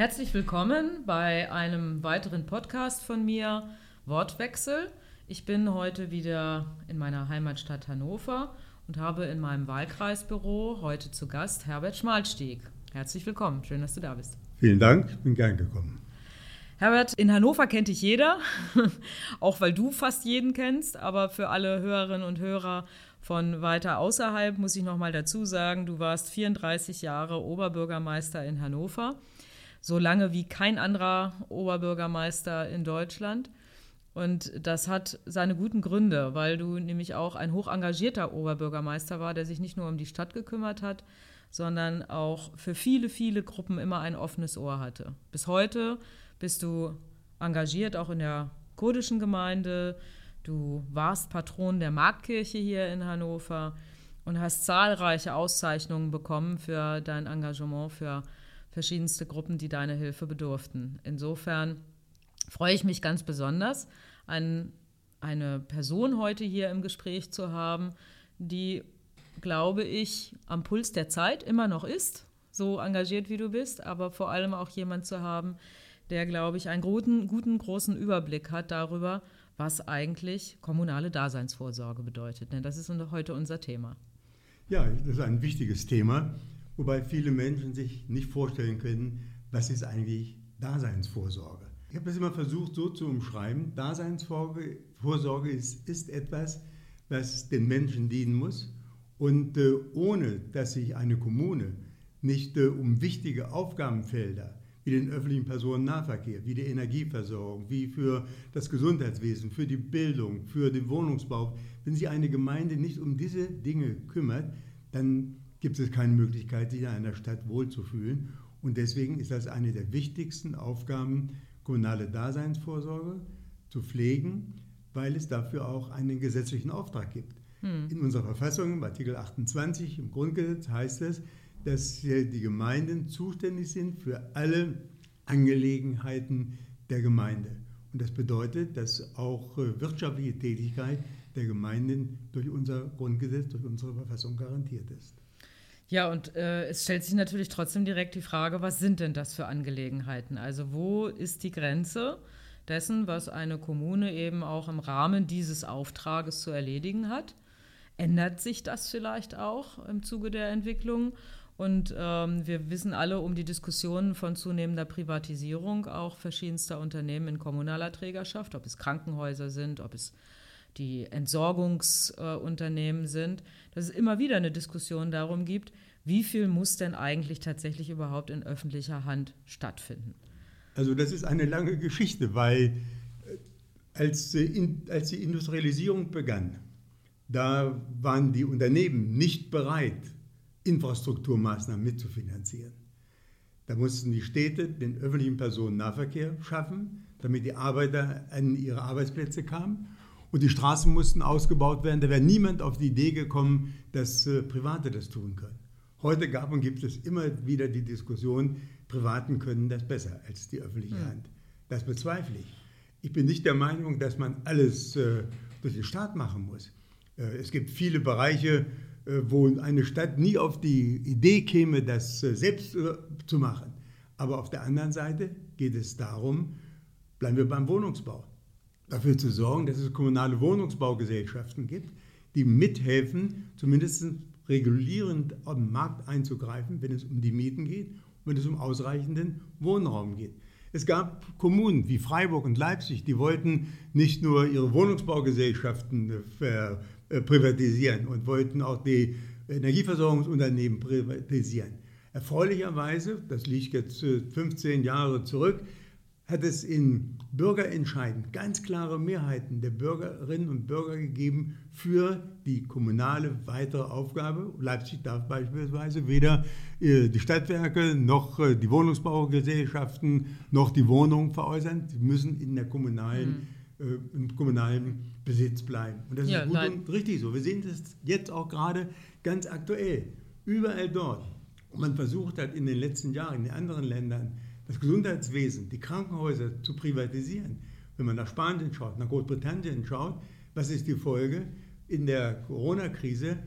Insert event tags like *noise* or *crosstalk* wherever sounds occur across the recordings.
Herzlich willkommen bei einem weiteren Podcast von mir, Wortwechsel. Ich bin heute wieder in meiner Heimatstadt Hannover und habe in meinem Wahlkreisbüro heute zu Gast Herbert Schmalstieg. Herzlich willkommen, schön, dass du da bist. Vielen Dank, ich bin gern gekommen. Herbert, in Hannover kennt dich jeder, *laughs* auch weil du fast jeden kennst, aber für alle Hörerinnen und Hörer von weiter außerhalb muss ich noch mal dazu sagen, du warst 34 Jahre Oberbürgermeister in Hannover so lange wie kein anderer Oberbürgermeister in Deutschland. Und das hat seine guten Gründe, weil du nämlich auch ein hoch engagierter Oberbürgermeister war, der sich nicht nur um die Stadt gekümmert hat, sondern auch für viele, viele Gruppen immer ein offenes Ohr hatte. Bis heute bist du engagiert, auch in der kurdischen Gemeinde. Du warst Patron der Marktkirche hier in Hannover und hast zahlreiche Auszeichnungen bekommen für dein Engagement für verschiedenste Gruppen, die deine Hilfe bedurften. Insofern freue ich mich ganz besonders, ein, eine Person heute hier im Gespräch zu haben, die, glaube ich, am Puls der Zeit immer noch ist, so engagiert wie du bist, aber vor allem auch jemand zu haben, der, glaube ich, einen guten, guten großen Überblick hat darüber, was eigentlich kommunale Daseinsvorsorge bedeutet. Denn das ist heute unser Thema. Ja, das ist ein wichtiges Thema wobei viele Menschen sich nicht vorstellen können, was ist eigentlich Daseinsvorsorge. Ich habe das immer versucht so zu umschreiben. Daseinsvorsorge ist, ist etwas, was den Menschen dienen muss und äh, ohne dass sich eine Kommune nicht äh, um wichtige Aufgabenfelder wie den öffentlichen Personennahverkehr, wie die Energieversorgung, wie für das Gesundheitswesen, für die Bildung, für den Wohnungsbau, wenn sich eine Gemeinde nicht um diese Dinge kümmert, dann gibt es keine Möglichkeit, sich in einer Stadt wohlzufühlen. Und deswegen ist das eine der wichtigsten Aufgaben, kommunale Daseinsvorsorge zu pflegen, weil es dafür auch einen gesetzlichen Auftrag gibt. Hm. In unserer Verfassung, im Artikel 28 im Grundgesetz, heißt es, dass die Gemeinden zuständig sind für alle Angelegenheiten der Gemeinde. Und das bedeutet, dass auch äh, wirtschaftliche Tätigkeit der Gemeinden durch unser Grundgesetz, durch unsere Verfassung garantiert ist. Ja, und äh, es stellt sich natürlich trotzdem direkt die Frage, was sind denn das für Angelegenheiten? Also wo ist die Grenze dessen, was eine Kommune eben auch im Rahmen dieses Auftrages zu erledigen hat? Ändert sich das vielleicht auch im Zuge der Entwicklung? Und ähm, wir wissen alle um die Diskussionen von zunehmender Privatisierung auch verschiedenster Unternehmen in kommunaler Trägerschaft, ob es Krankenhäuser sind, ob es die Entsorgungsunternehmen äh, sind, dass es immer wieder eine Diskussion darum gibt, wie viel muss denn eigentlich tatsächlich überhaupt in öffentlicher Hand stattfinden? Also das ist eine lange Geschichte, weil äh, als, als die Industrialisierung begann, da waren die Unternehmen nicht bereit, Infrastrukturmaßnahmen mitzufinanzieren. Da mussten die Städte den öffentlichen Personennahverkehr schaffen, damit die Arbeiter an ihre Arbeitsplätze kamen und die Straßen mussten ausgebaut werden. Da wäre niemand auf die Idee gekommen, dass äh, Private das tun können. Heute gab und gibt es immer wieder die Diskussion, Privaten können das besser als die öffentliche ja. Hand. Das bezweifle ich. Ich bin nicht der Meinung, dass man alles äh, durch den Staat machen muss. Äh, es gibt viele Bereiche, wo eine Stadt nie auf die Idee käme, das selbst zu machen. Aber auf der anderen Seite geht es darum, bleiben wir beim Wohnungsbau dafür zu sorgen, dass es kommunale Wohnungsbaugesellschaften gibt, die mithelfen, zumindest regulierend am Markt einzugreifen, wenn es um die Mieten geht und wenn es um ausreichenden Wohnraum geht. Es gab Kommunen wie Freiburg und Leipzig, die wollten nicht nur ihre Wohnungsbaugesellschaften äh, äh, privatisieren und wollten auch die Energieversorgungsunternehmen privatisieren. Erfreulicherweise, das liegt jetzt 15 äh, Jahre zurück, hat es in Bürgerentscheiden ganz klare Mehrheiten der Bürgerinnen und Bürger gegeben für die kommunale weitere Aufgabe. Leipzig darf beispielsweise weder äh, die Stadtwerke noch äh, die Wohnungsbaugesellschaften noch die Wohnungen veräußern. Sie müssen in der kommunalen, mhm. im kommunalen Besitz bleiben. Und das ja, ist gut nein. und richtig so. Wir sehen das jetzt auch gerade ganz aktuell. Überall dort. Und man versucht hat in den letzten Jahren in den anderen Ländern das Gesundheitswesen, die Krankenhäuser zu privatisieren. Wenn man nach Spanien schaut, nach Großbritannien schaut, was ist die Folge? In der Corona-Krise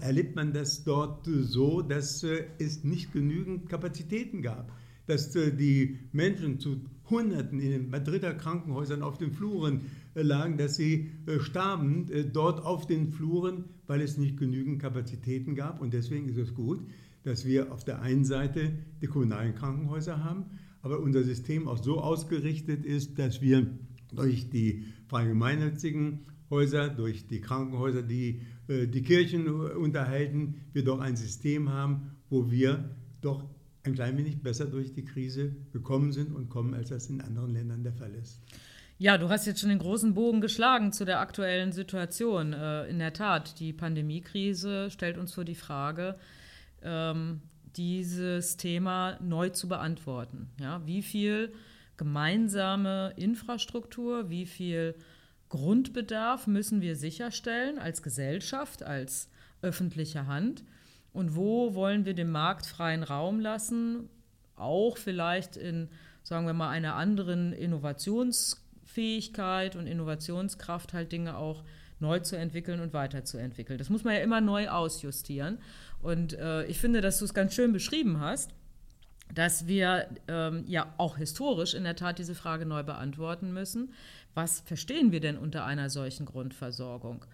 erlebt man das dort so, dass äh, es nicht genügend Kapazitäten gab. dass äh, die Menschen zu Hunderten in den Madrider Krankenhäusern auf den Fluren äh, lagen, dass sie starben dort auf den Fluren, weil es nicht genügend Kapazitäten gab. Und deswegen ist es gut, dass wir auf der einen Seite die kommunalen Krankenhäuser haben, aber unser System auch so ausgerichtet ist, dass wir durch die freien gemeinnützigen Häuser, durch die Krankenhäuser, die die Kirchen unterhalten, wir doch ein System haben, wo wir doch ein klein wenig besser durch die Krise gekommen sind und kommen, als das in anderen Ländern der Fall ist. Ja, du hast jetzt schon den großen Bogen geschlagen zu der aktuellen Situation. Äh, in der Tat, die Pandemiekrise stellt uns vor die Frage, ähm, dieses Thema neu zu beantworten. Ja, wie viel gemeinsame Infrastruktur, wie viel Grundbedarf müssen wir sicherstellen als Gesellschaft, als öffentliche Hand? und wo wollen wir dem Markt freien Raum lassen, auch vielleicht in, sagen wir mal, einer anderen Innovationsfähigkeit und Innovationskraft halt Dinge auch neu zu entwickeln und weiterzuentwickeln. Das muss man ja immer neu ausjustieren. Und äh, ich finde, dass du es ganz schön beschrieben hast, dass wir ähm, ja auch historisch in der Tat diese Frage neu beantworten müssen. Was verstehen wir denn unter einer solchen Grundversorgung?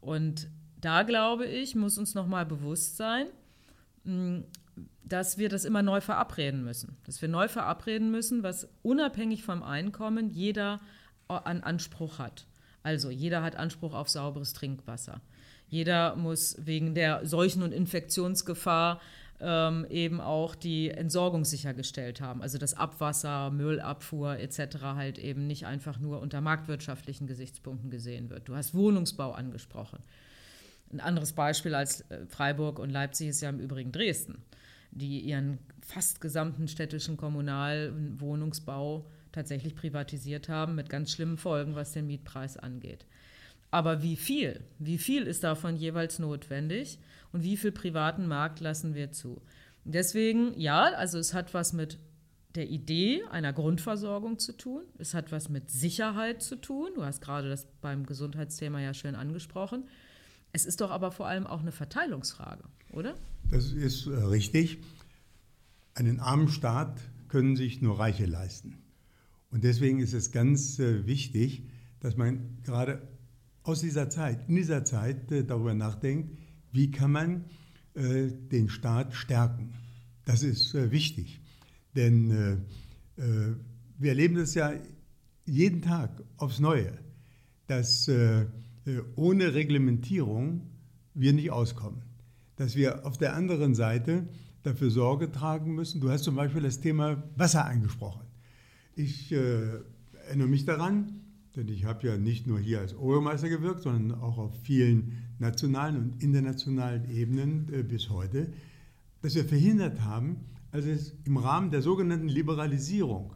Und da glaube ich, muss uns nochmal bewusst sein, mm, dass wir das immer neu verabreden müssen. Dass wir neu verabreden müssen, was unabhängig vom Einkommen jeder an Anspruch hat. Also jeder hat Anspruch auf sauberes Trinkwasser. Jeder muss wegen der Seuchen- und Infektionsgefahr ähm, eben auch die Entsorgung sichergestellt haben. Also dass Abwasser, Müllabfuhr etc. halt eben nicht einfach nur unter marktwirtschaftlichen Gesichtspunkten gesehen wird. Du hast Wohnungsbau angesprochen. Ein anderes Beispiel als äh, Freiburg und Leipzig ist ja im Übrigen Dresden, die ihren fast gesamten städtischen Kommunalwohnungsbau tatsächlich privatisiert haben, mit ganz schlimmen Folgen, was den Mietpreis angeht. Aber wie viel? Wie viel ist davon jeweils notwendig und wie viel privaten Markt lassen wir zu? Deswegen, ja, also es hat was mit der Idee einer Grundversorgung zu tun. Es hat was mit Sicherheit zu tun. Du hast gerade das beim Gesundheitsthema ja schön angesprochen. Es ist doch aber vor allem auch eine Verteilungsfrage, oder? Das ist äh, richtig. Einen armen Staat können sich nur Reiche leisten. Und deswegen ist es ganz äh, wichtig, dass man gerade aus dieser Zeit, in dieser Zeit äh, darüber nachdenkt, wie kann man äh, den Staat stärken. Das ist wichtig. Denn wir erleben das ja jeden Tag aufs Neue, dass ohne Reglementierung wir nicht auskommen. Dass wir auf der anderen Seite dafür Sorge tragen müssen. Du hast zum Beispiel das Thema Wasser angesprochen. Ich äh, erinnere mich daran, denn ich habe ja nicht nur hier als Obermeister gewirkt, sondern auch auf vielen nationalen und internationalen Ebenen äh, bis heute, dass wir verhindert haben, als es im Rahmen der sogenannten Liberalisierung,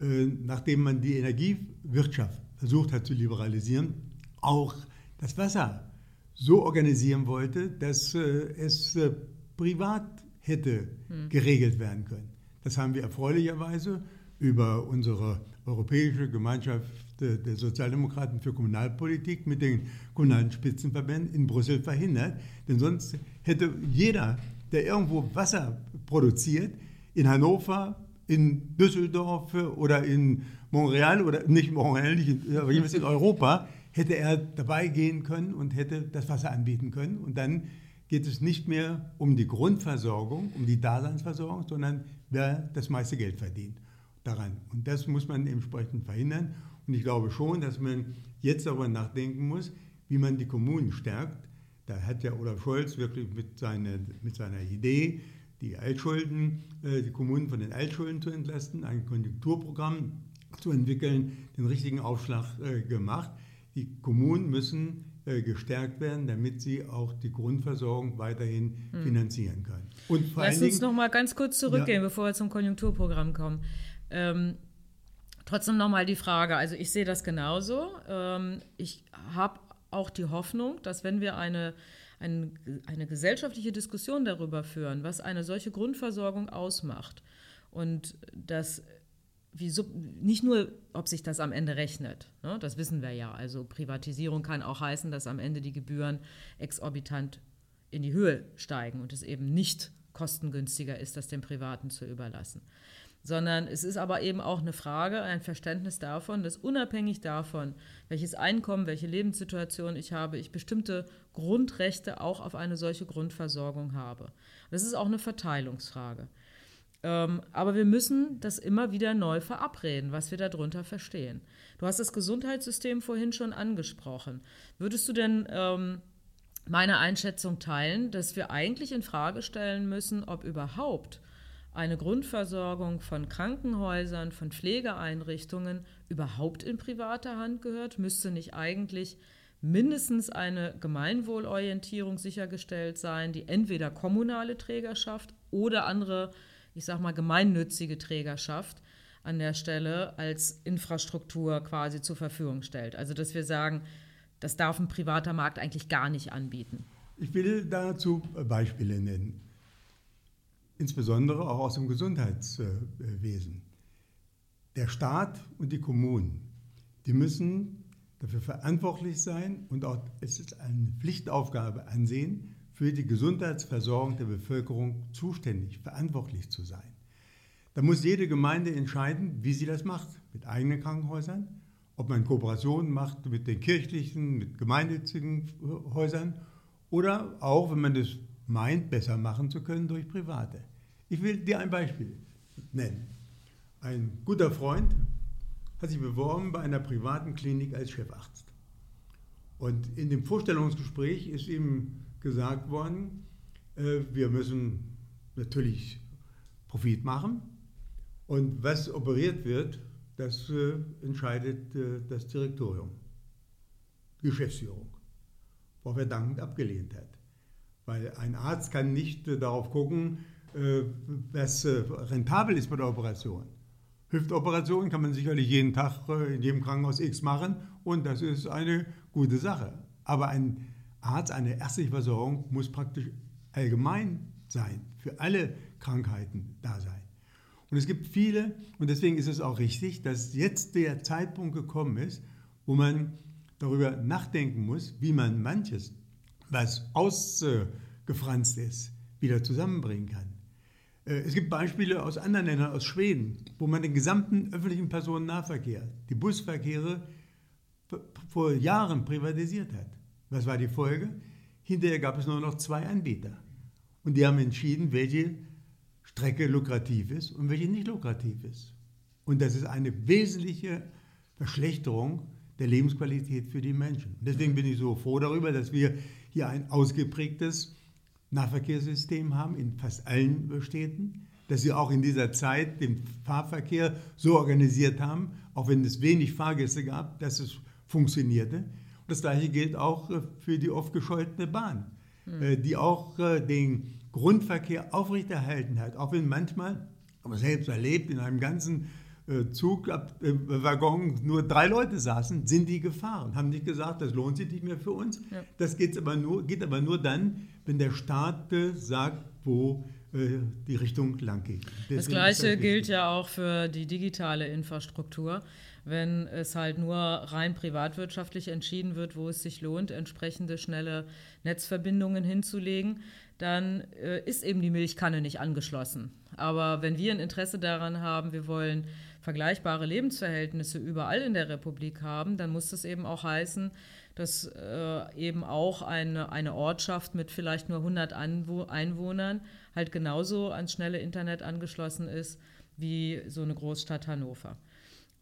äh, nachdem man die Energiewirtschaft versucht hat zu liberalisieren, auch das Wasser so organisieren wollte, dass äh, es äh, privat hätte hm. geregelt werden können. Das haben wir erfreulicherweise über unsere Europäische Gemeinschaft der Sozialdemokraten für Kommunalpolitik mit den kommunalen Spitzenverbänden in Brüssel verhindert. Denn sonst hätte jeder, der irgendwo Wasser produziert, in Hannover, in Düsseldorf oder in Montreal oder nicht Montreal, aber jedenfalls in Europa, hätte er dabei gehen können und hätte das Wasser anbieten können. Und dann geht es nicht mehr um die Grundversorgung, um die Daseinsversorgung, sondern wer das meiste Geld verdient daran. Und das muss man entsprechend verhindern. Und ich glaube schon, dass man jetzt darüber nachdenken muss, wie man die Kommunen stärkt. Da hat ja Olaf Scholz wirklich mit, seine, mit seiner Idee, die Altschulden, äh, die Kommunen von den Altschulden zu entlasten, ein Konjunkturprogramm zu entwickeln, den richtigen Aufschlag äh, gemacht. Die Kommunen müssen äh, gestärkt werden, damit sie auch die Grundversorgung weiterhin hm. finanzieren können. Und vor Lass uns noch mal ganz kurz zurückgehen, ja. bevor wir zum Konjunkturprogramm kommen. Ähm, trotzdem noch mal die Frage. Also ich sehe das genauso. Ähm, ich habe auch die Hoffnung, dass wenn wir eine eine, eine gesellschaftliche Diskussion darüber führen, was eine solche Grundversorgung ausmacht und dass wie so, nicht nur, ob sich das am Ende rechnet, ne, das wissen wir ja. Also Privatisierung kann auch heißen, dass am Ende die Gebühren exorbitant in die Höhe steigen und es eben nicht kostengünstiger ist, das den Privaten zu überlassen. Sondern es ist aber eben auch eine Frage, ein Verständnis davon, dass unabhängig davon, welches Einkommen, welche Lebenssituation ich habe, ich bestimmte Grundrechte auch auf eine solche Grundversorgung habe. Das ist auch eine Verteilungsfrage. Ähm, aber wir müssen das immer wieder neu verabreden, was wir darunter verstehen. Du hast das Gesundheitssystem vorhin schon angesprochen. Würdest du denn ähm, meine Einschätzung teilen, dass wir eigentlich in Frage stellen müssen, ob überhaupt eine Grundversorgung von Krankenhäusern, von Pflegeeinrichtungen überhaupt in privater Hand gehört? Müsste nicht eigentlich mindestens eine Gemeinwohlorientierung sichergestellt sein, die entweder kommunale Trägerschaft oder andere, ich sag mal, gemeinnützige Trägerschaft an der Stelle als Infrastruktur quasi zur Verfügung stellt. Also dass wir sagen, das darf ein privater Markt eigentlich gar nicht anbieten. Ich will dazu Beispiele nennen insbesondere auch aus dem Gesundheitswesen. Der Staat und die Kommunen, die müssen dafür verantwortlich sein und auch es ist eine Pflichtaufgabe ansehen, für die Gesundheitsversorgung der Bevölkerung zuständig, verantwortlich zu sein. Da muss jede Gemeinde entscheiden, wie sie das macht, mit eigenen Krankenhäusern, ob man Kooperationen macht mit den kirchlichen, mit gemeinnützigen Häusern oder auch, wenn man das meint, besser machen zu können durch private. Ich will dir ein Beispiel nennen. Ein guter Freund hat sich beworben bei einer privaten Klinik als Chefarzt. Und in dem Vorstellungsgespräch ist ihm gesagt worden, äh, wir müssen natürlich Profit machen und was operiert wird, das äh, entscheidet äh, das Direktorium, Geschäftsführung, worauf er dankend abgelehnt hat. Weil ein Arzt kann nicht darauf gucken, was äh, rentabel ist bei der Operation. Hüftoperation kann man sicherlich jeden Tag äh, in jedem Krankenhaus X machen und das ist eine gute Sache. Aber ein Arzt, eine ärztliche Versorgung muss praktisch allgemein sein, für alle Krankheiten da sein. Und es gibt viele, und deswegen ist es auch richtig, dass jetzt der Zeitpunkt gekommen ist, wo man darüber nachdenken muss, wie man manches, was ausgefranst ist, wieder zusammenbringen kann. Äh, es gibt Beispiele aus anderen Ländern, aus Schweden, wo man den gesamten öffentlichen Personennahverkehr, die Busverkehre vor Jahren privatisiert hat. Was war die Folge? Hinterher gab es nur noch zwei Anbieter. Und die haben entschieden, welche Strecke lukrativ ist und welche nicht lukrativ ist. Und das ist eine wesentliche Verschlechterung der Lebensqualität für die Menschen. Deswegen bin ich so froh darüber, dass wir hier ein ausgeprägtes Nahverkehrssystem haben in fast allen Städten, dass sie auch in dieser Zeit den Fahrverkehr so organisiert haben, auch wenn es wenig Fahrgäste gab, dass es funktionierte. Und das gleiche gilt auch äh, für die oft gescholtene Bahn, mhm. die auch äh, den Grundverkehr aufrechterhalten hat, auch wenn manchmal, aber selbst erlebt, in einem ganzen Zugwaggon nur drei Leute saßen, sind die gefahren, haben nicht gesagt, das lohnt sich nicht mehr für uns. Ja. Das geht aber, nur, geht aber nur dann, wenn der Staat äh, sagt, wo äh, die Richtung lang geht. Deswegen das Gleiche das gilt ja auch für die digitale Infrastruktur. Wenn es halt nur rein privatwirtschaftlich entschieden wird, wo es sich lohnt, entsprechende schnelle Netzverbindungen hinzulegen, dann äh, ist eben die Milchkanne nicht angeschlossen. Aber wenn wir ein Interesse daran haben, wir wollen vergleichbare Lebensverhältnisse überall in der Republik haben, dann muss das eben auch heißen, dass äh, eben auch eine, eine Ortschaft mit vielleicht nur 100 Anwo Einwohnern halt genauso ans schnelle Internet angeschlossen ist wie so eine Großstadt Hannover.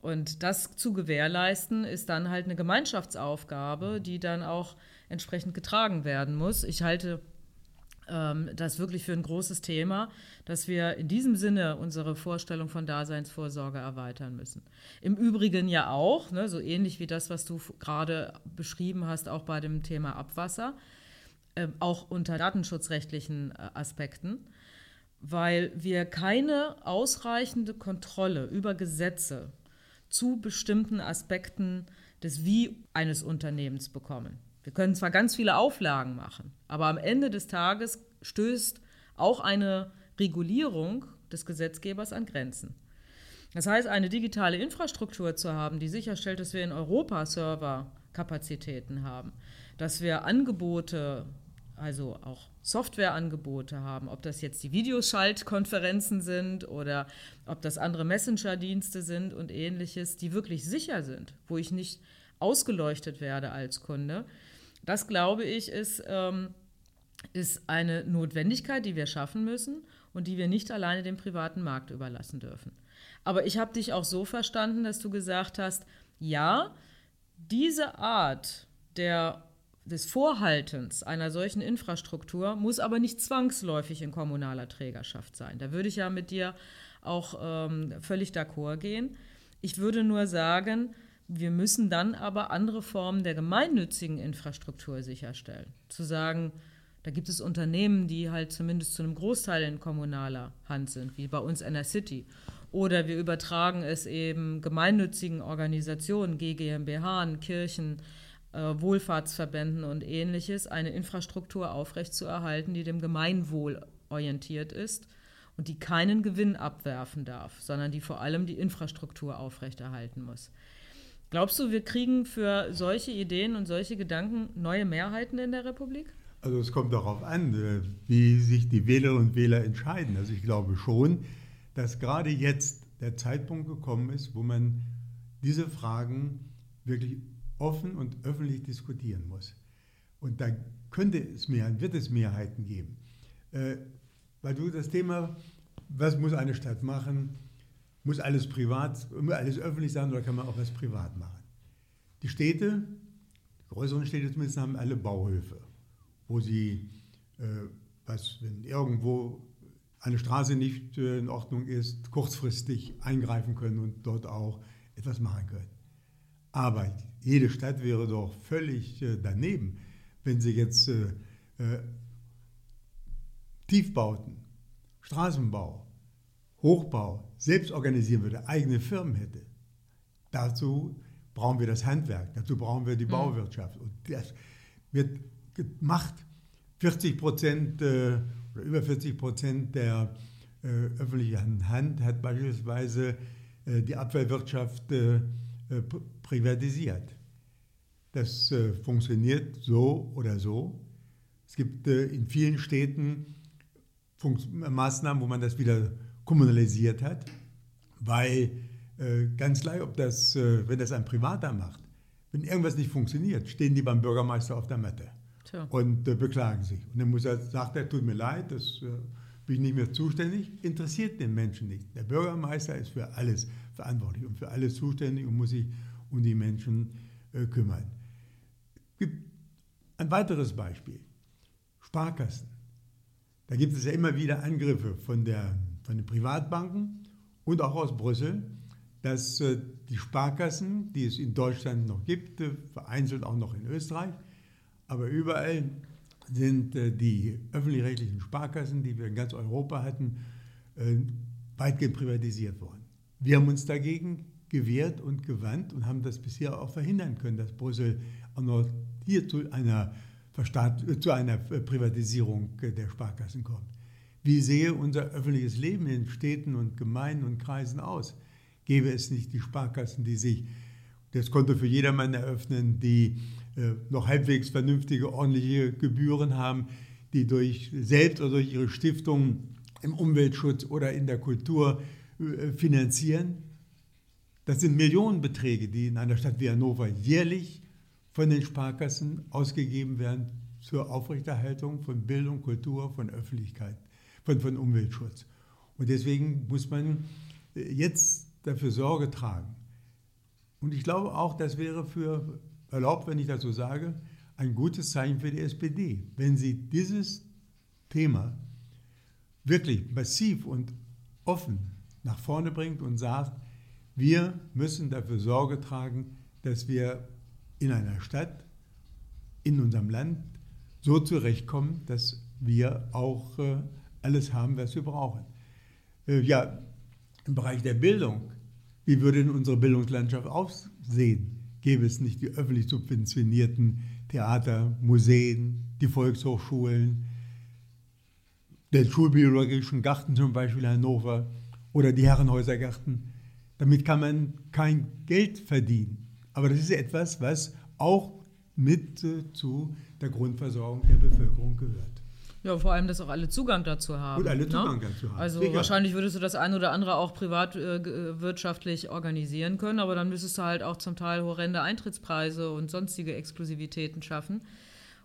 Und das zu gewährleisten, ist dann halt eine Gemeinschaftsaufgabe, die dann auch entsprechend getragen werden muss. Ich halte ähm, das wirklich für ein großes Thema, dass wir in diesem Sinne unsere Vorstellung von Daseinsvorsorge erweitern müssen. Im Übrigen ja auch, ne, so ähnlich wie das, was du gerade beschrieben hast, auch bei dem Thema Abwasser, äh, auch unter datenschutzrechtlichen äh, Aspekten, weil wir keine ausreichende Kontrolle über Gesetze zu bestimmten Aspekten des Wie eines Unternehmens bekommen. Wir können zwar ganz viele Auflagen machen, aber am Ende des Tages stößt auch eine Regulierung des Gesetzgebers an Grenzen. Das heißt, eine digitale Infrastruktur zu haben, die sicherstellt, dass wir in Europa Serverkapazitäten haben, dass wir Angebote also auch Softwareangebote haben, ob das jetzt die Videoschaltkonferenzen sind oder ob das andere Messenger-Dienste sind und ähnliches, die wirklich sicher sind, wo ich nicht ausgeleuchtet werde als Kunde. Das, glaube ich, ist, ähm, ist eine Notwendigkeit, die wir schaffen müssen und die wir nicht alleine dem privaten Markt überlassen dürfen. Aber ich habe dich auch so verstanden, dass du gesagt hast, ja, diese Art der, des Vorhaltens einer solchen Infrastruktur muss aber nicht zwangsläufig in kommunaler Trägerschaft sein. Da würde ich ja mit dir auch ähm, völlig d'accord gehen. Ich würde nur sagen, wir müssen dann aber andere Formen der gemeinnützigen Infrastruktur sicherstellen. Zu sagen, da gibt es Unternehmen, die halt zumindest zu einem Großteil in kommunaler Hand sind, wie bei uns in der City. Oder wir übertragen es eben gemeinnützigen Organisationen, GmbH, Kirchen, äh, Wohlfahrtsverbänden und ähnliches, eine Infrastruktur aufrechtzuerhalten, die dem Gemeinwohl orientiert ist und die keinen Gewinn abwerfen darf, sondern die vor allem die Infrastruktur aufrechterhalten muss. Glaubst du, wir kriegen für solche Ideen und solche Gedanken neue Mehrheiten in der Republik? Also es kommt darauf an, äh, wie sich die Wählerinnen und Wähler entscheiden. Also ich glaube schon, dass gerade jetzt der Zeitpunkt gekommen ist, wo man diese Fragen wirklich offen und öffentlich diskutieren muss. Und da könnte es mehr, wird es Mehrheiten geben. Äh, weil du das Thema, was muss eine Stadt machen, muss alles privat, alles öffentlich sein oder kann man auch was privat machen? Die Städte, die größeren Städte zumindest, haben alle Bauhöfe, wo sie, äh, was, wenn irgendwo eine Straße nicht äh, in Ordnung ist, kurzfristig eingreifen können und dort auch etwas machen können. Aber jede Stadt wäre doch völlig äh, daneben, wenn sie jetzt äh, äh, Tiefbauten, Straßenbau, Hochbau selbst organisieren würde, eigene Firmen hätte. Dazu brauchen wir das Handwerk, dazu brauchen wir die mhm. Bauwirtschaft. Und das wird gemacht. 40 Prozent äh, oder über 40 Prozent der äh, öffentlichen Hand hat beispielsweise äh, die Abfallwirtschaft äh, äh privatisiert. Das äh, funktioniert so oder so. Es gibt in vielen Städten Funks Maßnahmen, wo man das wieder kommunalisiert hat, weil ganz gleich, ob das, wenn das ein Privater macht, wenn irgendwas nicht funktioniert, stehen die beim Bürgermeister auf der Matte. Tja. und äh, beklagen sich. Und dann muss er, sagt er, tut mir leid, das äh, bin ich nicht mehr zuständig, interessiert den Menschen nicht. Der Bürgermeister ist für alles verantwortlich und für alles zuständig und muss sich um die Menschen äh, kümmern. Gibt ein weiteres Beispiel, Sparkassen. Da gibt es ja immer wieder Angriffe von, der, von den Privatbanken und auch aus Brüssel, dass äh, die Sparkassen, die es in Deutschland noch gibt, äh, vereinzelt auch noch in Österreich, aber überall sind äh, die öffentlich-rechtlichen Sparkassen, die wir in ganz Europa hatten, weitgehend privatisiert worden. Wir haben uns dagegen gewehrt und gewandt und haben das bisher auch verhindern können, dass Brüssel auch noch hier zu einer, zu einer Privatisierung der Sparkassen kommt. Wie sehe unser öffentliches Leben in Städten und Gemeinden und Kreisen aus? Gäbe es nicht die Sparkassen, die sich das Konto für jedermann eröffnen, die äh, noch halbwegs vernünftige, ordentliche Gebühren haben, die durch selbst oder durch ihre Stiftungen im Umweltschutz oder in der Kultur äh, finanzieren. Das sind Millionenbeträge, die in einer Stadt wie Hannover jährlich von den Sparkassen ausgegeben werden zur Aufrechterhaltung von Bildung, Kultur, von Öffentlichkeit, von, von Umweltschutz. Und deswegen muss man äh, jetzt dafür Sorge tragen. Und ich glaube auch, das wäre für erlaubt, wenn ich das so sage, ein gutes Zeichen für die SPD. Wenn sie dieses Thema wirklich massiv und offen nach vorne bringt und sagt, wir müssen dafür Sorge tragen, dass wir in einer Stadt, in unserem Land so zurechtkommen, dass wir auch äh, alles haben, was wir brauchen. Äh, ja, im Bereich der Bildung, wie würde denn unsere Bildungslandschaft aussehen? gäbe es nicht die öffentlich subventionierten Theater, Museen, die Volkshochschulen, den Schulbiologischen Garten zum Beispiel Hannover oder die Herrenhäusergarten. Damit kann man kein Geld verdienen. Aber das ist etwas, was auch mit äh, zu der Grundversorgung der Bevölkerung gehört. Ja, vor allem, dass auch alle Zugang dazu haben. Und alle ne? Zugang ne? dazu haben. Also Sicher. wahrscheinlich würdest du das ein oder andere auch privatwirtschaftlich äh, organisieren können, aber dann müsstest du halt auch zum Teil horrende Eintrittspreise und sonstige Exklusivitäten schaffen.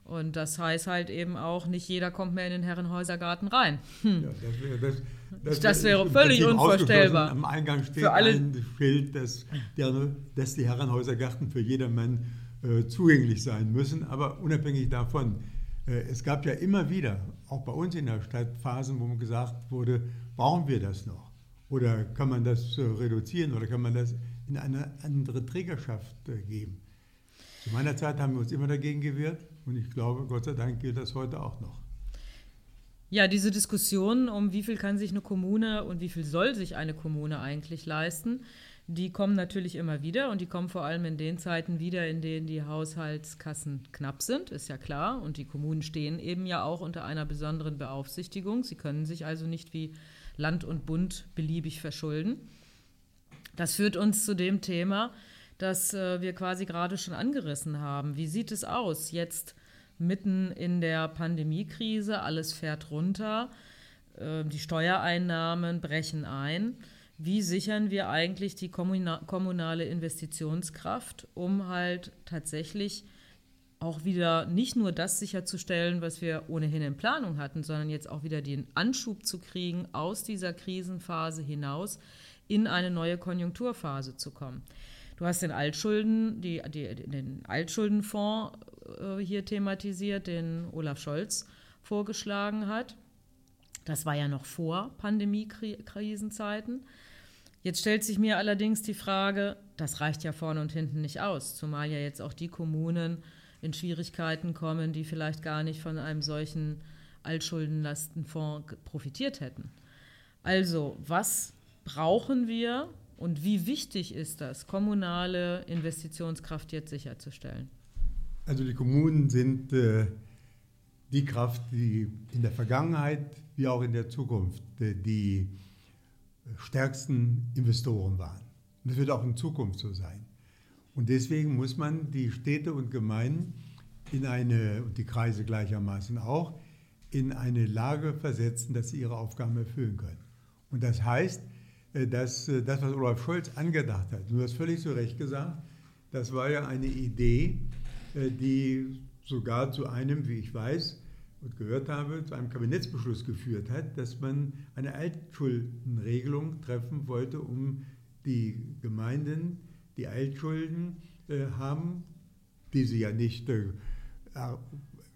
Und das heißt halt eben auch, nicht jeder kommt mehr in den Herrenhäusergarten rein. Hm. Ja, das, wäre, das, das, das wäre völlig unvorstellbar. Am Eingang steht für alle ein Schild, dass, der, dass die Herrenhäusergarten für jedermann äh, zugänglich sein müssen. Aber unabhängig davon, äh, es gab ja immer wieder, auch bei uns in der Stadt, Phasen, wo gesagt wurde, brauchen wir das noch? Oder kann man das äh, reduzieren oder kann man das in eine andere Trägerschaft äh, geben? Zu meiner Zeit haben wir uns immer dagegen gewehrt und ich glaube, Gott sei Dank gilt das heute auch noch. Ja, diese Diskussion um wie viel kann sich eine Kommune und wie viel soll sich eine Kommune eigentlich leisten, die kommen natürlich immer wieder und die kommen vor allem in den Zeiten wieder, in denen die Haushaltskassen knapp sind, ist ja klar. Und die Kommunen stehen eben ja auch unter einer besonderen Beaufsichtigung. Sie können sich also nicht wie Land und Bund beliebig verschulden. Das führt uns zu dem Thema, das äh, wir quasi gerade schon angerissen haben. Wie sieht es aus jetzt mitten in der Pandemiekrise? Alles fährt runter, äh, die Steuereinnahmen brechen ein wie sichern wir eigentlich die kommunale Investitionskraft, um halt tatsächlich auch wieder nicht nur das sicherzustellen, was wir ohnehin in Planung hatten, sondern jetzt auch wieder den Anschub zu kriegen, aus dieser Krisenphase hinaus in eine neue Konjunkturphase zu kommen. Du hast den Altschulden, die, die, den Altschuldenfonds äh, hier thematisiert, den Olaf Scholz vorgeschlagen hat. Das war ja noch vor Pandemie-Krisenzeiten. Jetzt stellt sich mir allerdings die Frage, das reicht ja vorne und hinten nicht aus, zumal ja jetzt auch die Kommunen in Schwierigkeiten kommen, die vielleicht gar nicht von einem solchen Altschuldenlastenfonds profitiert hätten. Also, was brauchen wir und wie wichtig ist das, kommunale Investitionskraft jetzt sicherzustellen? Also die Kommunen sind äh, die Kraft, die in der Vergangenheit wie auch in der Zukunft äh, die stärksten Investoren waren. Und das wird auch in Zukunft so sein. Und deswegen muss man die Städte und Gemeinden in eine, und die Kreise gleichermaßen auch, in eine Lage versetzen, dass sie ihre Aufgaben erfüllen können. Und das heißt, äh, dass äh, das, was Olaf Scholz angedacht hat, du hast völlig zu Recht gesagt, das war ja eine Idee, die sogar zu einem, wie ich weiß, und gehört habe, zu einem Kabinettsbeschluss geführt hat, dass man eine Altschuldenregelung treffen wollte, um die Gemeinden, die Altschulden äh, haben, die sie ja nicht äh,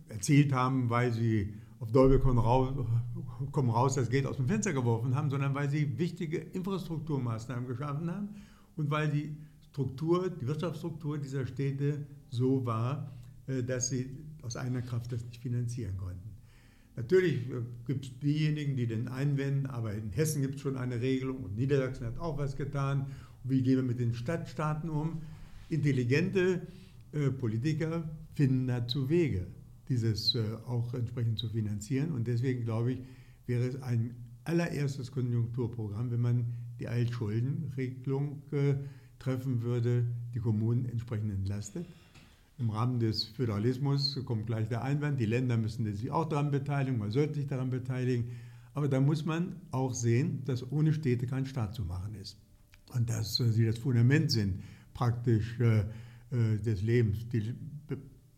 erzählt haben, weil sie auf Däubel kommen raus, kommen raus, das Geld aus dem Fenster geworfen haben, sondern weil sie wichtige Infrastrukturmaßnahmen geschaffen haben und weil die Struktur, die Wirtschaftsstruktur dieser Städte so war, äh, dass sie aus eigener Kraft das nicht finanzieren konnten. Natürlich äh, gibt es diejenigen, die den einwenden, aber in Hessen gibt es schon eine Regelung und Niedersachsen hat auch was getan. Und wie gehen wir mit den Stadtstaaten um? Intelligente äh, Politiker finden dazu Wege, dieses äh, auch entsprechend zu finanzieren. Und deswegen glaube ich, wäre es ein allererstes Konjunkturprogramm, wenn man die Altschuldenregelung äh, treffen würde, die Kommunen entsprechend entlastet. Im Rahmen des Föderalismus kommt gleich der Einwand, die Länder müssen sich auch daran beteiligen, man sollte sich daran beteiligen. Aber da muss man auch sehen, dass ohne Städte kein Staat zu machen ist. Und dass äh, sie das Fundament sind praktisch äh, äh, des Lebens. Die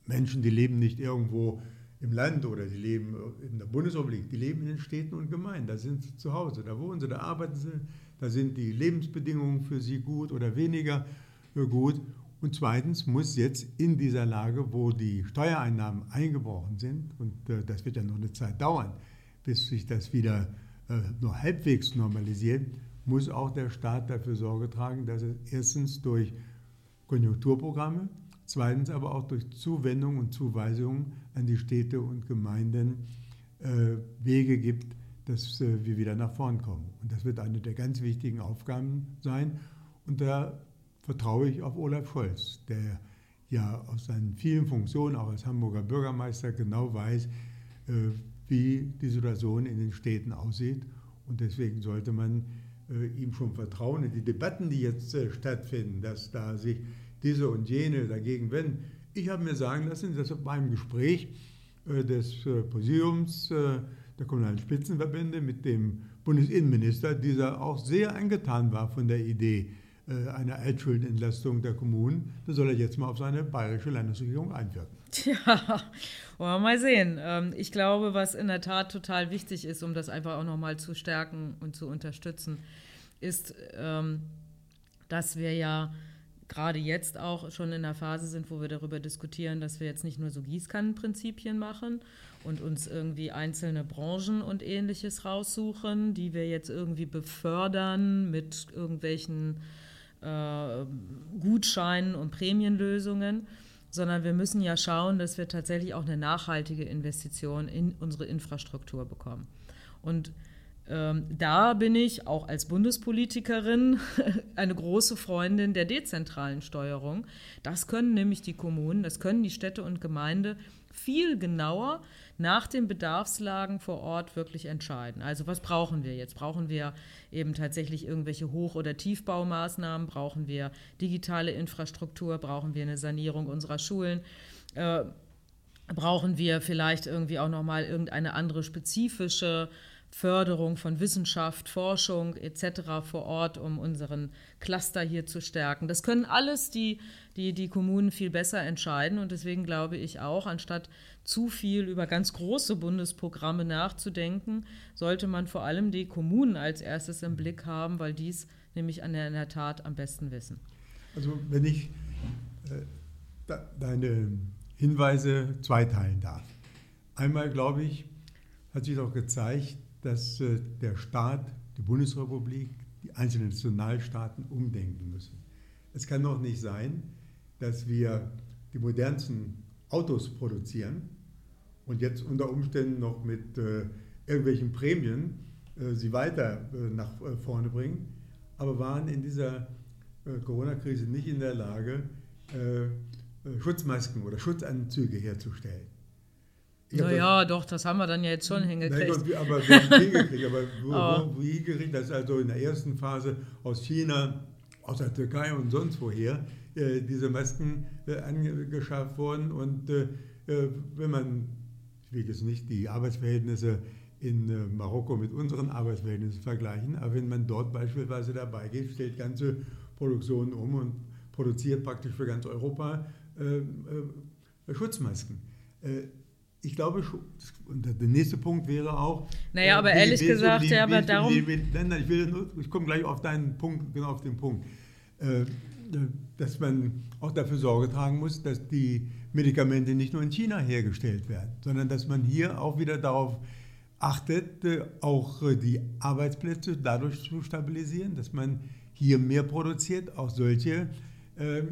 Menschen, die leben nicht irgendwo im Land oder die leben in der Bundesrepublik, die leben in den Städten und Gemeinden. Da sind sie zu Hause, da wohnen sie, da arbeiten sie, da sind die Lebensbedingungen für sie gut oder weniger gut. Und zweitens muss jetzt in dieser Lage, wo die Steuereinnahmen eingebrochen sind, und äh, das wird ja noch eine Zeit dauern, bis sich das wieder äh, nur halbwegs normalisiert, muss auch der Staat dafür Sorge tragen, dass es erstens durch Konjunkturprogramme, zweitens aber auch durch Zuwendung und Zuweisungen an die Städte und Gemeinden äh, Wege gibt, dass äh, wir wieder nach vorn kommen. Und das wird eine der ganz wichtigen Aufgaben sein. Und da vertraue ich auf Olaf Scholz, der ja aus seinen vielen Funktionen, auch als Hamburger Bürgermeister, genau weiß, äh, wie die Situation in den Städten aussieht. Und deswegen sollte man äh, ihm schon vertrauen. Und die Debatten, die jetzt äh, stattfinden, dass da sich diese und jene dagegen wenden, Ich habe mir sagen lassen, dass beim Gespräch äh, des Präsidiums der kommunalen Spitzenverbände mit dem Bundesinnenminister, dieser auch sehr angetan war von der Idee einer Altschuldenentlastung der Kommunen, da soll er jetzt mal auf seine bayerische Landesregierung einwirken. Tja, *laughs* wollen wir mal sehen. Ähm, ich glaube, was in der Tat total wichtig ist, um das einfach auch nochmal zu stärken und zu unterstützen, ist, ähm, dass wir ja gerade jetzt auch schon in der Phase sind, wo wir darüber diskutieren, dass wir jetzt nicht nur so Gießkannenprinzipien machen und uns irgendwie einzelne Branchen und ähnliches raussuchen, die wir jetzt irgendwie befördern mit irgendwelchen äh, Gutscheinen und Prämienlösungen, sondern wir müssen ja schauen, dass wir tatsächlich auch eine nachhaltige Investition in unsere Infrastruktur bekommen. Und ähm, da bin ich auch als Bundespolitikerin *laughs* eine große Freundin der dezentralen Steuerung. Das können nämlich die Kommunen, das können die Städte und Gemeinde viel genauer nach den Bedarfslagen vor Ort wirklich entscheiden. Also was brauchen wir jetzt? Brauchen wir eben tatsächlich irgendwelche Hoch- oder Tiefbaumaßnahmen? Brauchen wir digitale Infrastruktur? Brauchen wir eine Sanierung unserer Schulen? Äh, brauchen wir vielleicht irgendwie auch nochmal irgendeine andere spezifische Förderung von Wissenschaft, Forschung etc. vor Ort, um unseren Cluster hier zu stärken. Das können alles die, die, die Kommunen viel besser entscheiden und deswegen glaube ich auch, anstatt zu viel über ganz große Bundesprogramme nachzudenken, sollte man vor allem die Kommunen als erstes im Blick haben, weil dies nämlich an der, in der Tat am besten wissen. Also wenn ich äh, deine Hinweise zweiteilen darf. Einmal glaube ich, hat sich doch gezeigt, dass äh, der Staat, die Bundesrepublik, die einzelnen Nationalstaaten umdenken müssen. Es kann doch nicht sein, dass wir die modernsten Autos produzieren und jetzt unter Umständen noch mit äh, irgendwelchen Prämien äh, sie weiter nach vorne bringen, aber waren in dieser Corona-Krise nicht in der Lage, Schutzmasken oder Schutzanzüge herzustellen. Naja, doch, das haben wir dann ja jetzt schon hingekriegt. Nein, aber wir haben *laughs* hingekriegt. Aber wo, oh. wo, hingekriegt, das ist also in der ersten Phase aus China, aus der Türkei und sonst woher äh, diese Masken äh, angeschafft wurden. Und äh, äh, wenn man, ich will jetzt nicht die Arbeitsverhältnisse in äh, Marokko mit unseren Arbeitsverhältnissen vergleichen, aber wenn man dort beispielsweise dabei geht, stellt ganze Produktionen um und produziert praktisch für ganz Europa äh, Schutzmasken ich glaube schon. Und der nächste Punkt wäre auch. Naja, aber äh, ehrlich gesagt, ja, aber darum. Nein, nein, ich, will nur, ich komme gleich auf deinen Punkt, genau auf den Punkt. Äh, dass man auch dafür Sorge tragen muss, dass die Medikamente nicht nur in China hergestellt werden, sondern dass man hier auch wieder darauf achtet, äh, auch äh, die Arbeitsplätze dadurch zu stabilisieren, dass man hier mehr produziert, auch solche äh,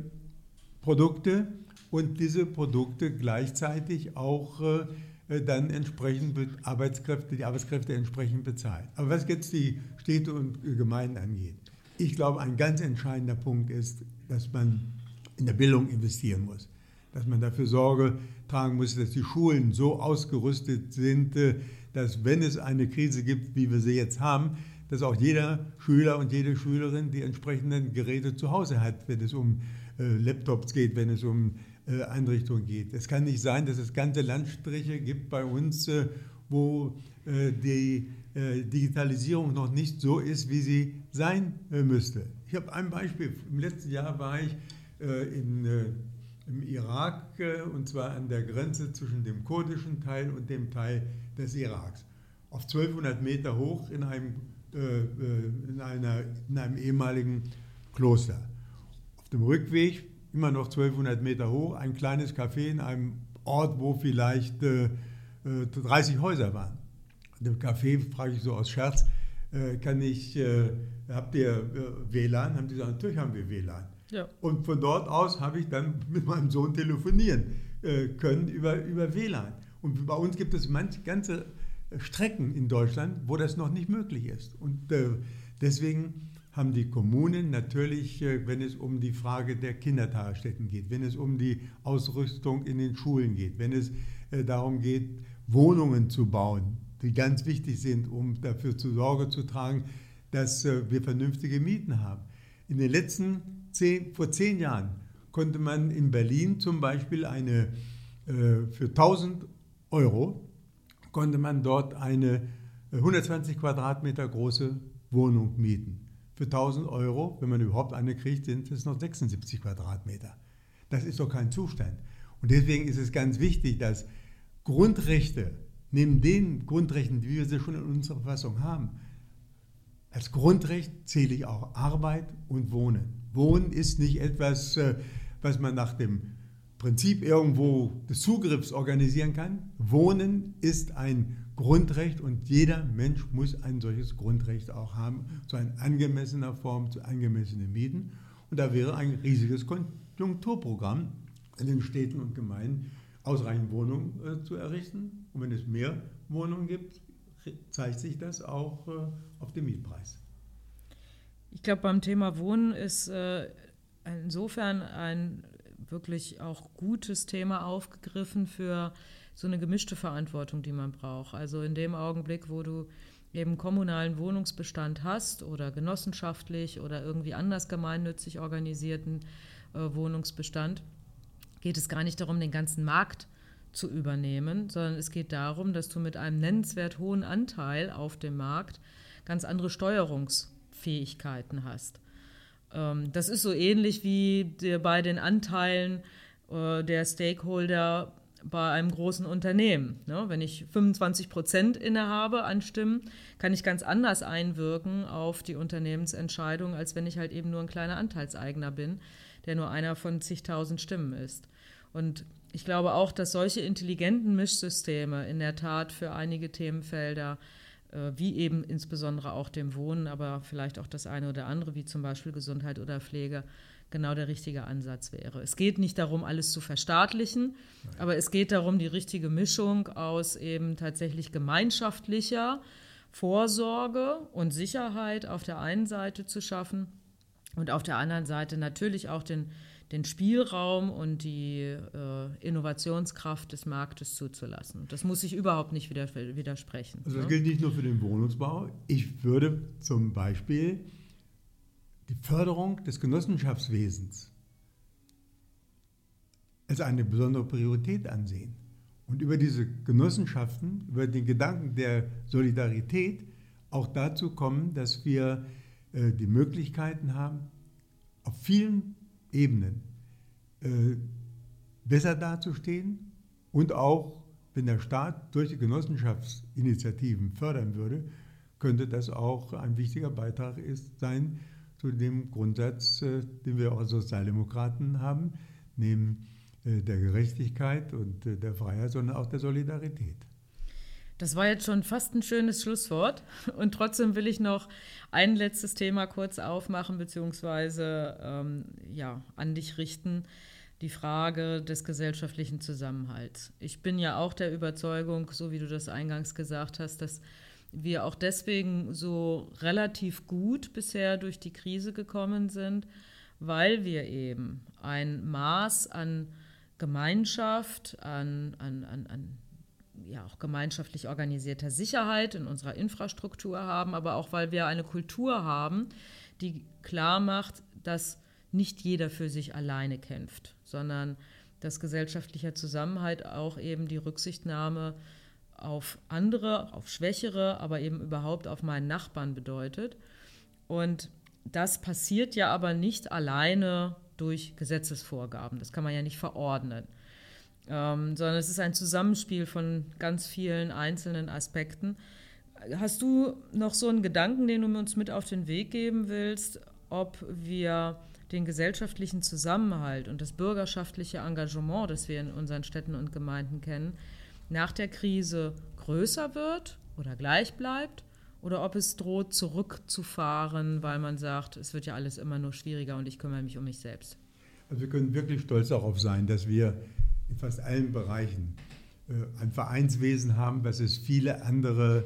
Produkte, und diese Produkte gleichzeitig auch äh, dann entsprechend Arbeitskräfte, die Arbeitskräfte entsprechend bezahlt. Aber was jetzt die Städte und Gemeinden angeht, ich glaube, ein ganz entscheidender Punkt ist, dass man in der Bildung investieren muss, dass man dafür Sorge tragen muss, dass die Schulen so ausgerüstet sind, äh, dass wenn es eine Krise gibt, wie wir sie jetzt haben, dass auch jeder Schüler und jede Schülerin die entsprechenden Geräte zu Hause hat, wenn es um äh, Laptops geht, wenn es um Einrichtung geht. Es kann nicht sein, dass es ganze Landstriche gibt bei uns, äh, wo äh, die Digitalisierung noch nicht so ist, wie sie sein müsste. Ich habe ein Beispiel. Im letzten Jahr war ich in, im Irak und zwar an der Grenze zwischen dem kurdischen Teil und dem Teil des Iraks. Auf 1200 Meter hoch in einem, in einer, in einem ehemaligen Kloster. Auf dem Rückweg immer noch 1200 Meter hoch, ein kleines Café in einem Ort, wo vielleicht äh, 30 äh, Häuser waren. Dem Café frage ich so aus Scherz, äh, kann ich, äh, habt ihr äh, WLAN? Haben die gesagt, natürlich haben wir WLAN. Ja. Und von dort aus habe ich dann *laughs* mit meinem Sohn telefonieren äh, können über, über WLAN. Und bei uns gibt es manche ganze Strecken in Deutschland, wo das noch nicht möglich ist. Und deswegen haben die Kommunen natürlich, äh, wenn es um die Frage der Kindertagesstätten geht, wenn es um die Ausrüstung in den Schulen geht, wenn es äh, darum geht, Wohnungen zu bauen, die ganz wichtig sind, um dafür zu Sorge zu tragen, dass äh, wir vernünftige Mieten haben. In den letzten zehn, vor zehn Jahren konnte man in Berlin zum Beispiel eine, für 1000 Euro, konnte man dort eine 120 Quadratmeter große Wohnung mieten. Für 1000 Euro, wenn man überhaupt eine kriegt, sind es noch 76 Quadratmeter. Das ist doch kein Zustand. Und deswegen ist es ganz wichtig, dass Grundrechte, neben den Grundrechten, die wir schon in unserer Verfassung haben, als Grundrecht zähle ich auch Arbeit und Wohnen. Wohnen ist nicht etwas, äh, was man nach dem Prinzip irgendwo des Zugriffs organisieren kann. Wohnen ist ein Grundrecht und jeder Mensch muss ein solches Grundrecht auch haben, zu einer angemessener Form, zu angemessenen Mieten. Und da wäre ein riesiges Konjunkturprogramm in den Städten und Gemeinden ausreichend Wohnungen äh, zu errichten. Und wenn es mehr Wohnungen gibt, zeigt sich das auch äh, auf dem Mietpreis. Ich glaube, beim Thema Wohnen ist äh, insofern ein wirklich auch gutes Thema aufgegriffen für so eine gemischte Verantwortung, die man braucht. Also in dem Augenblick, wo du eben kommunalen Wohnungsbestand hast oder genossenschaftlich oder irgendwie anders gemeinnützig organisierten äh, Wohnungsbestand, geht es gar nicht darum, den ganzen Markt zu übernehmen, sondern es geht darum, dass du mit einem nennenswert hohen Anteil auf dem Markt ganz andere Steuerungsfähigkeiten hast. Ähm, das ist so ähnlich wie bei den Anteilen äh, der Stakeholder bei einem großen Unternehmen. Ne? Wenn ich 25 Prozent innehabe an Stimmen, kann ich ganz anders einwirken auf die Unternehmensentscheidung, als wenn ich halt eben nur ein kleiner Anteilseigner bin, der nur einer von zigtausend Stimmen ist. Und ich glaube auch, dass solche intelligenten Mischsysteme in der Tat für einige Themenfelder wie eben insbesondere auch dem Wohnen, aber vielleicht auch das eine oder andere, wie zum Beispiel Gesundheit oder Pflege, genau der richtige Ansatz wäre. Es geht nicht darum, alles zu verstaatlichen, aber es geht darum, die richtige Mischung aus eben tatsächlich gemeinschaftlicher Vorsorge und Sicherheit auf der einen Seite zu schaffen und auf der anderen Seite natürlich auch den den Spielraum und die äh, Innovationskraft des Marktes zuzulassen. Das muss ich überhaupt nicht widersprechen. Also das ne? gilt nicht nur für den Wohnungsbau. Ich würde zum Beispiel die Förderung des Genossenschaftswesens als eine besondere Priorität ansehen. Und über diese Genossenschaften, über den Gedanken der Solidarität auch dazu kommen, dass wir äh, die Möglichkeiten haben, auf vielen Ebenen äh, besser dazustehen und auch, wenn der Staat durch die Genossenschaftsinitiativen fördern würde, könnte das auch ein wichtiger Beitrag ist, sein zu dem Grundsatz, äh, den wir auch als Sozialdemokraten haben, neben äh, der Gerechtigkeit und äh, der Freiheit, sondern auch der Solidarität. Das war jetzt schon fast ein schönes Schlusswort. Und trotzdem will ich noch ein letztes Thema kurz aufmachen, beziehungsweise ähm, ja, an dich richten. Die Frage des gesellschaftlichen Zusammenhalts. Ich bin ja auch der Überzeugung, so wie du das eingangs gesagt hast, dass wir auch deswegen so relativ gut bisher durch die Krise gekommen sind, weil wir eben ein Maß an Gemeinschaft, an, an, an, an ja auch gemeinschaftlich organisierter Sicherheit in unserer Infrastruktur haben, aber auch weil wir eine Kultur haben, die klar macht, dass nicht jeder für sich alleine kämpft, sondern dass gesellschaftlicher Zusammenhalt auch eben die Rücksichtnahme auf andere, auf Schwächere, aber eben überhaupt auf meinen Nachbarn bedeutet. Und das passiert ja aber nicht alleine durch Gesetzesvorgaben. Das kann man ja nicht verordnen ähm, sondern es ist ein Zusammenspiel von ganz vielen einzelnen Aspekten. Hast du noch so einen Gedanken, den du uns mit auf den Weg geben willst, ob wir den gesellschaftlichen Zusammenhalt und das bürgerschaftliche Engagement, das wir in unseren Städten und Gemeinden kennen, nach der Krise größer wird oder gleich bleibt oder ob es droht zurückzufahren, weil man sagt, es wird ja alles immer nur schwieriger und ich kümmere mich um mich selbst. Also wir können wirklich stolz darauf sein, dass wir in fast allen Bereichen äh, ein Vereinswesen haben, was es viele andere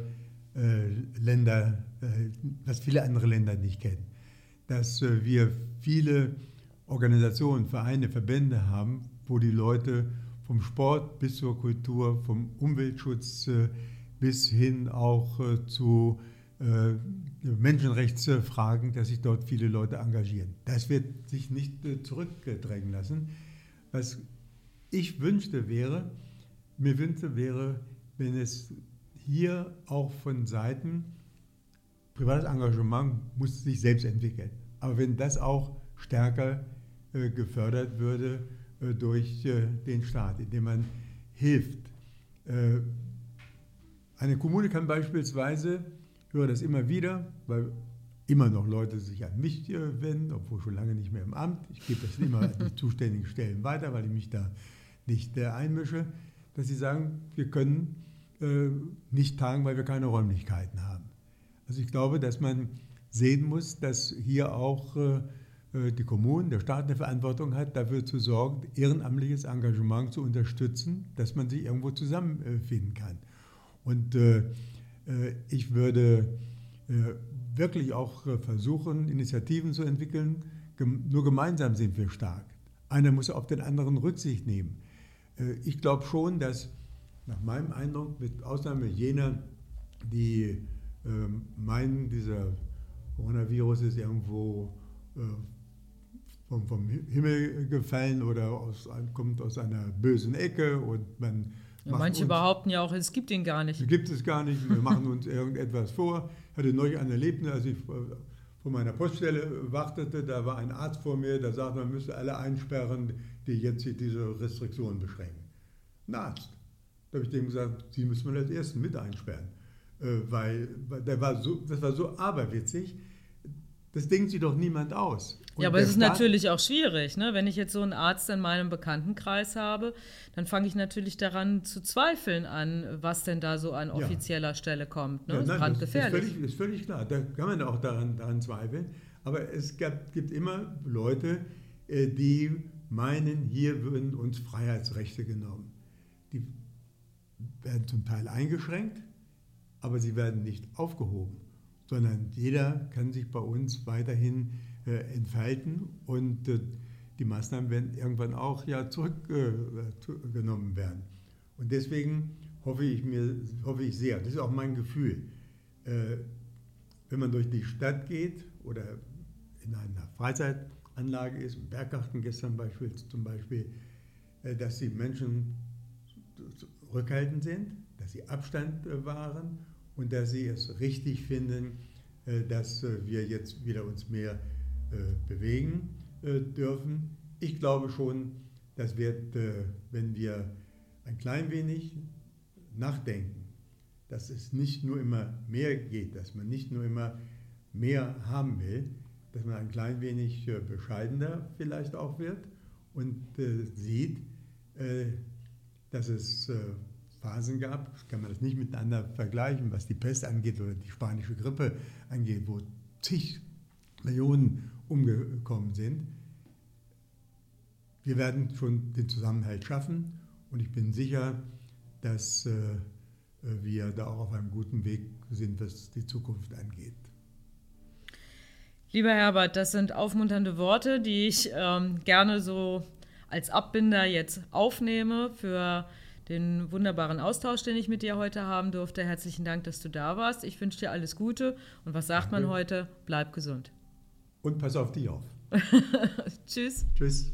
äh, Länder, äh, was viele andere Länder nicht kennen. Dass wir viele Organisationen, Vereine, Verbände haben, wo die Leute vom Sport bis zur Kultur, vom Umweltschutz bis hin auch zu Menschenrechtsfragen, dass sich dort viele Leute engagieren. Das wird sich nicht zurückdrängen lassen. Was ich wünschte wäre, mir wünschte wäre, wenn es hier auch von Seiten privates Engagement muss sich selbst entwickeln. Aber wenn das auch stärker äh, gefördert würde äh, durch äh, den Staat, indem man hilft. Äh, eine Kommune kann beispielsweise, ich höre das immer wieder, weil immer noch Leute sich an mich äh, wenden, obwohl schon lange nicht mehr im Amt. Ich gebe das immer an die zuständigen Stellen weiter, weil ich mich da nicht äh, einmische, dass sie sagen, wir können nicht tagen, weil wir keine Räumlichkeiten haben. Also ich glaube, dass man sehen muss, dass hier auch die Kommunen, der Staat eine Verantwortung hat, dafür zu sorgen, ehrenamtliches Engagement zu unterstützen, dass man sich irgendwo zusammenfinden kann. Und äh, äh, ich würde äh, wirklich auch versuchen, Initiativen zu entwickeln. Nur gemeinsam sind wir stark. Einer muss auf den anderen Rücksicht nehmen. Ich glaube schon, dass nach meinem Eindruck, mit Ausnahme jener, die meinen, dieser Coronavirus ist irgendwo vom, vom Himmel gefallen oder aus, kommt aus einer bösen Ecke und man ja, manche uns, behaupten ja auch, es gibt ihn gar nicht. Gibt es gar nicht. Wir machen uns irgendetwas vor. Ich hatte neulich ein Erlebnis, als ich vor meiner Poststelle wartete, da war ein Arzt vor mir, der sagte, man müsse alle einsperren, die jetzt diese Restriktionen beschränken. Ein Arzt. Da habe ich dem gesagt, Sie müssen mal als Ersten mit einsperren. Äh, weil, weil der war so, das war so aberwitzig. Das denkt sich doch niemand aus. Und ja, aber es ist Staat natürlich auch schwierig. Ne? Wenn ich jetzt so einen Arzt in meinem Bekanntenkreis habe, dann fange ich natürlich daran zu zweifeln an, was denn da so an offizieller ja. Stelle kommt. Ne? Ja, nein, brandgefährlich. Das ist völlig, ist völlig, klar. Da kann man auch daran, daran zweifeln. Aber es gab, gibt immer Leute, äh, die meinen, hier würden uns Freiheitsrechte genommen. Die werden zum Teil eingeschränkt, aber sie werden nicht aufgehoben sondern jeder kann sich bei uns weiterhin äh, entfalten und äh, die Maßnahmen werden irgendwann auch ja zurückgenommen äh, werden. Und deswegen hoffe ich, mir, hoffe ich sehr, das ist auch mein Gefühl, äh, wenn man durch die Stadt geht oder in einer Freizeitanlage ist, Berggarten gestern beispielsweise, zum Beispiel, äh, dass die Menschen zurückhaltend sind, dass sie Abstand äh, wahren und dass sie es richtig finden, äh, dass wir jetzt wieder uns mehr bewegen dürfen. Ich glaube schon, das wird, wenn wir ein klein wenig nachdenken, dass es nicht nur immer mehr geht, dass man nicht nur immer mehr haben will, dass man ein klein wenig bescheidener vielleicht auch wird und sieht, dass es Phasen gab, kann man das nicht miteinander vergleichen, was die Pest angeht oder die spanische Grippe angeht, wo zig Millionen umgekommen sind. Wir werden schon den Zusammenhalt schaffen und ich bin sicher, dass äh, wir da auch auf einem guten Weg sind, was die Zukunft angeht. Lieber Herbert, das sind aufmunternde Worte, die ich ähm, gerne so als Abbinder jetzt aufnehme für den wunderbaren Austausch, den ich mit dir heute haben durfte. Herzlichen Dank, dass du da warst. Ich wünsche dir alles Gute. Und was sagt Danke. man heute? Bleib gesund. Und pass auf dich auf. *laughs* Tschüss. Tschüss.